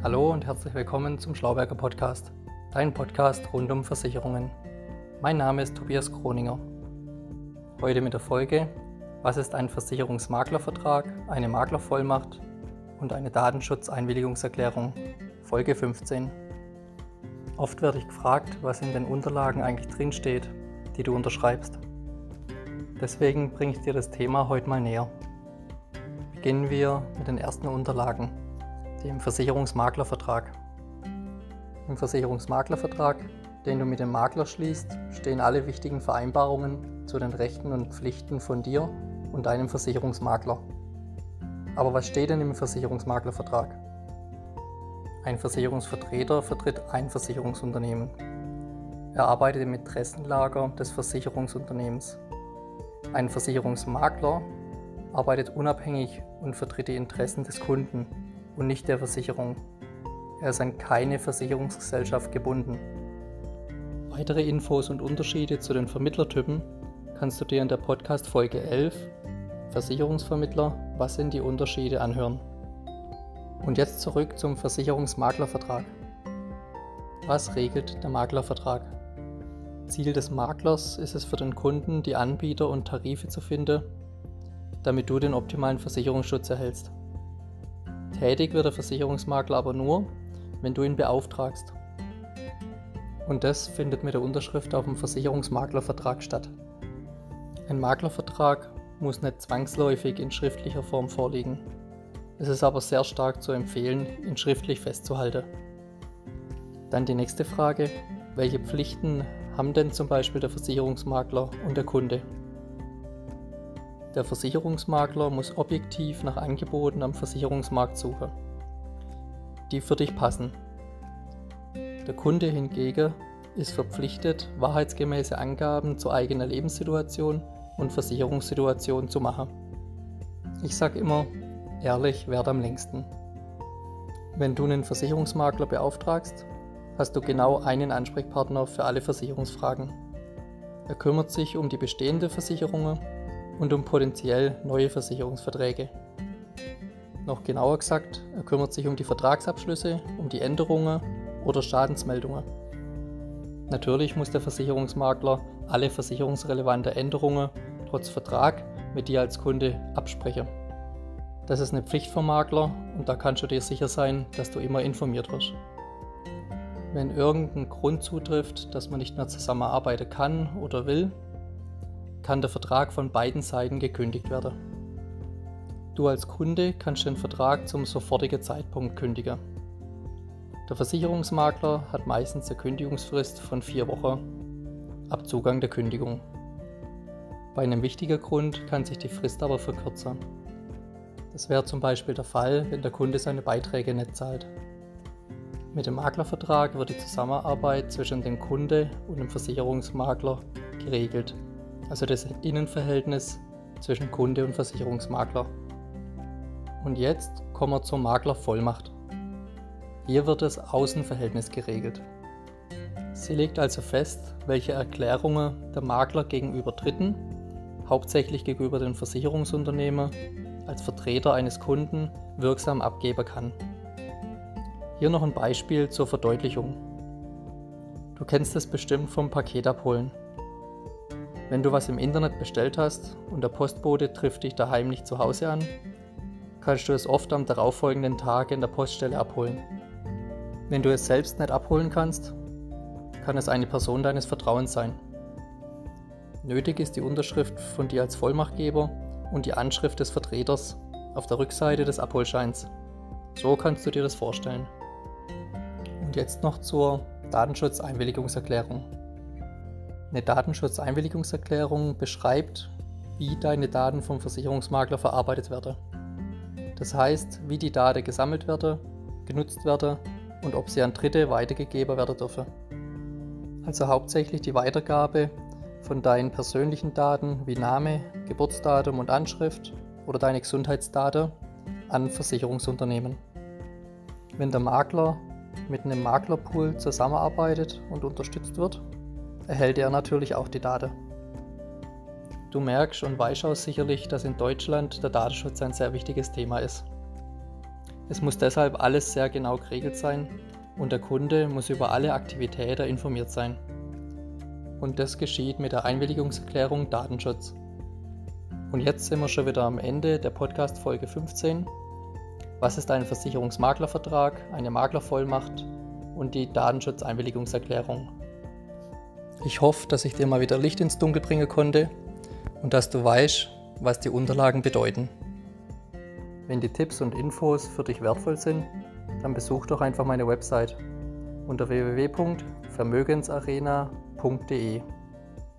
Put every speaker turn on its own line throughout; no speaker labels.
Hallo und herzlich willkommen zum Schlauberger Podcast, dein Podcast rund um Versicherungen. Mein Name ist Tobias Kroninger. Heute mit der Folge, was ist ein Versicherungsmaklervertrag, eine Maklervollmacht und eine Datenschutzeinwilligungserklärung, Folge 15. Oft werde ich gefragt, was in den Unterlagen eigentlich drinsteht, die du unterschreibst. Deswegen bringe ich dir das Thema heute mal näher. Beginnen wir mit den ersten Unterlagen dem Versicherungsmaklervertrag. Im Versicherungsmaklervertrag, den du mit dem Makler schließt, stehen alle wichtigen Vereinbarungen zu den Rechten und Pflichten von dir und deinem Versicherungsmakler. Aber was steht denn im Versicherungsmaklervertrag? Ein Versicherungsvertreter vertritt ein Versicherungsunternehmen. Er arbeitet im Interessenlager des Versicherungsunternehmens. Ein Versicherungsmakler arbeitet unabhängig und vertritt die Interessen des Kunden und nicht der Versicherung. Er ist an keine Versicherungsgesellschaft gebunden. Weitere Infos und Unterschiede zu den Vermittlertypen kannst du dir in der Podcast Folge 11 Versicherungsvermittler, was sind die Unterschiede anhören. Und jetzt zurück zum Versicherungsmaklervertrag. Was regelt der Maklervertrag? Ziel des Maklers ist es für den Kunden, die Anbieter und Tarife zu finden, damit du den optimalen Versicherungsschutz erhältst. Tätig wird der Versicherungsmakler aber nur, wenn du ihn beauftragst. Und das findet mit der Unterschrift auf dem Versicherungsmaklervertrag statt. Ein Maklervertrag muss nicht zwangsläufig in schriftlicher Form vorliegen. Es ist aber sehr stark zu empfehlen, ihn schriftlich festzuhalten. Dann die nächste Frage, welche Pflichten haben denn zum Beispiel der Versicherungsmakler und der Kunde? Der Versicherungsmakler muss objektiv nach Angeboten am Versicherungsmarkt suchen, die für dich passen. Der Kunde hingegen ist verpflichtet, wahrheitsgemäße Angaben zur eigenen Lebenssituation und Versicherungssituation zu machen. Ich sage immer, ehrlich wert am längsten. Wenn du einen Versicherungsmakler beauftragst, hast du genau einen Ansprechpartner für alle Versicherungsfragen. Er kümmert sich um die bestehende Versicherungen und um potenziell neue Versicherungsverträge. Noch genauer gesagt, er kümmert sich um die Vertragsabschlüsse, um die Änderungen oder Schadensmeldungen. Natürlich muss der Versicherungsmakler alle versicherungsrelevanten Änderungen trotz Vertrag mit dir als Kunde absprechen. Das ist eine Pflicht vom Makler und da kannst du dir sicher sein, dass du immer informiert wirst. Wenn irgendein Grund zutrifft, dass man nicht mehr zusammenarbeiten kann oder will, kann der Vertrag von beiden Seiten gekündigt werden. Du als Kunde kannst den Vertrag zum sofortigen Zeitpunkt kündigen. Der Versicherungsmakler hat meistens eine Kündigungsfrist von vier Wochen ab Zugang der Kündigung. Bei einem wichtigen Grund kann sich die Frist aber verkürzen. Das wäre zum Beispiel der Fall, wenn der Kunde seine Beiträge nicht zahlt. Mit dem Maklervertrag wird die Zusammenarbeit zwischen dem Kunde und dem Versicherungsmakler geregelt also das Innenverhältnis zwischen Kunde und Versicherungsmakler. Und jetzt kommen wir zur Maklervollmacht. Hier wird das Außenverhältnis geregelt. Sie legt also fest, welche Erklärungen der Makler gegenüber Dritten, hauptsächlich gegenüber den Versicherungsunternehmen, als Vertreter eines Kunden wirksam abgeben kann. Hier noch ein Beispiel zur Verdeutlichung. Du kennst es bestimmt vom Paketabholen. Wenn du was im Internet bestellt hast und der Postbote trifft dich daheim nicht zu Hause an, kannst du es oft am darauffolgenden Tag in der Poststelle abholen. Wenn du es selbst nicht abholen kannst, kann es eine Person deines Vertrauens sein. Nötig ist die Unterschrift von dir als Vollmachtgeber und die Anschrift des Vertreters auf der Rückseite des Abholscheins. So kannst du dir das vorstellen. Und jetzt noch zur Datenschutzeinwilligungserklärung. Eine Datenschutzeinwilligungserklärung beschreibt, wie deine Daten vom Versicherungsmakler verarbeitet werden. Das heißt, wie die Daten gesammelt werden, genutzt werden und ob sie an Dritte weitergegeben werden dürfen. Also hauptsächlich die Weitergabe von deinen persönlichen Daten wie Name, Geburtsdatum und Anschrift oder deine Gesundheitsdaten an Versicherungsunternehmen. Wenn der Makler mit einem Maklerpool zusammenarbeitet und unterstützt wird, erhält er natürlich auch die Daten. Du merkst und weißt auch sicherlich, dass in Deutschland der Datenschutz ein sehr wichtiges Thema ist. Es muss deshalb alles sehr genau geregelt sein und der Kunde muss über alle Aktivitäten informiert sein. Und das geschieht mit der Einwilligungserklärung Datenschutz. Und jetzt sind wir schon wieder am Ende der Podcast Folge 15. Was ist ein Versicherungsmaklervertrag, eine Maklervollmacht und die Datenschutzeinwilligungserklärung? Ich hoffe, dass ich dir mal wieder Licht ins Dunkel bringen konnte und dass du weißt, was die Unterlagen bedeuten. Wenn die Tipps und Infos für dich wertvoll sind, dann besuch doch einfach meine Website unter www.vermögensarena.de.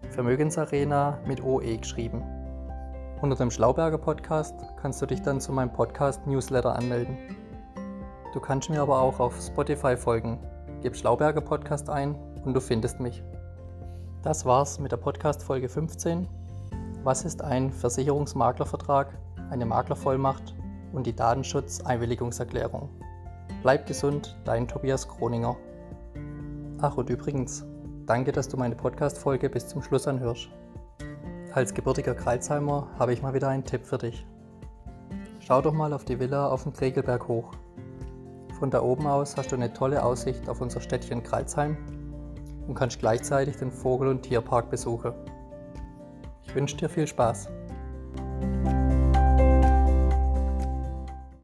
Vermögensarena mit OE geschrieben. Unter dem Schlauberger Podcast kannst du dich dann zu meinem Podcast Newsletter anmelden. Du kannst mir aber auch auf Spotify folgen. Gib Schlauberger Podcast ein und du findest mich. Das war's mit der Podcast Folge 15. Was ist ein Versicherungsmaklervertrag, eine Maklervollmacht und die Datenschutz-Einwilligungserklärung? Bleib gesund, dein Tobias Kroninger. Ach und übrigens, danke, dass du meine Podcast-Folge bis zum Schluss anhörst. Als gebürtiger Kreuzheimer habe ich mal wieder einen Tipp für dich. Schau doch mal auf die Villa auf dem Kregelberg hoch. Von da oben aus hast du eine tolle Aussicht auf unser Städtchen Kreuzheim und kannst gleichzeitig den Vogel- und Tierpark besuchen. Ich wünsche dir viel Spaß.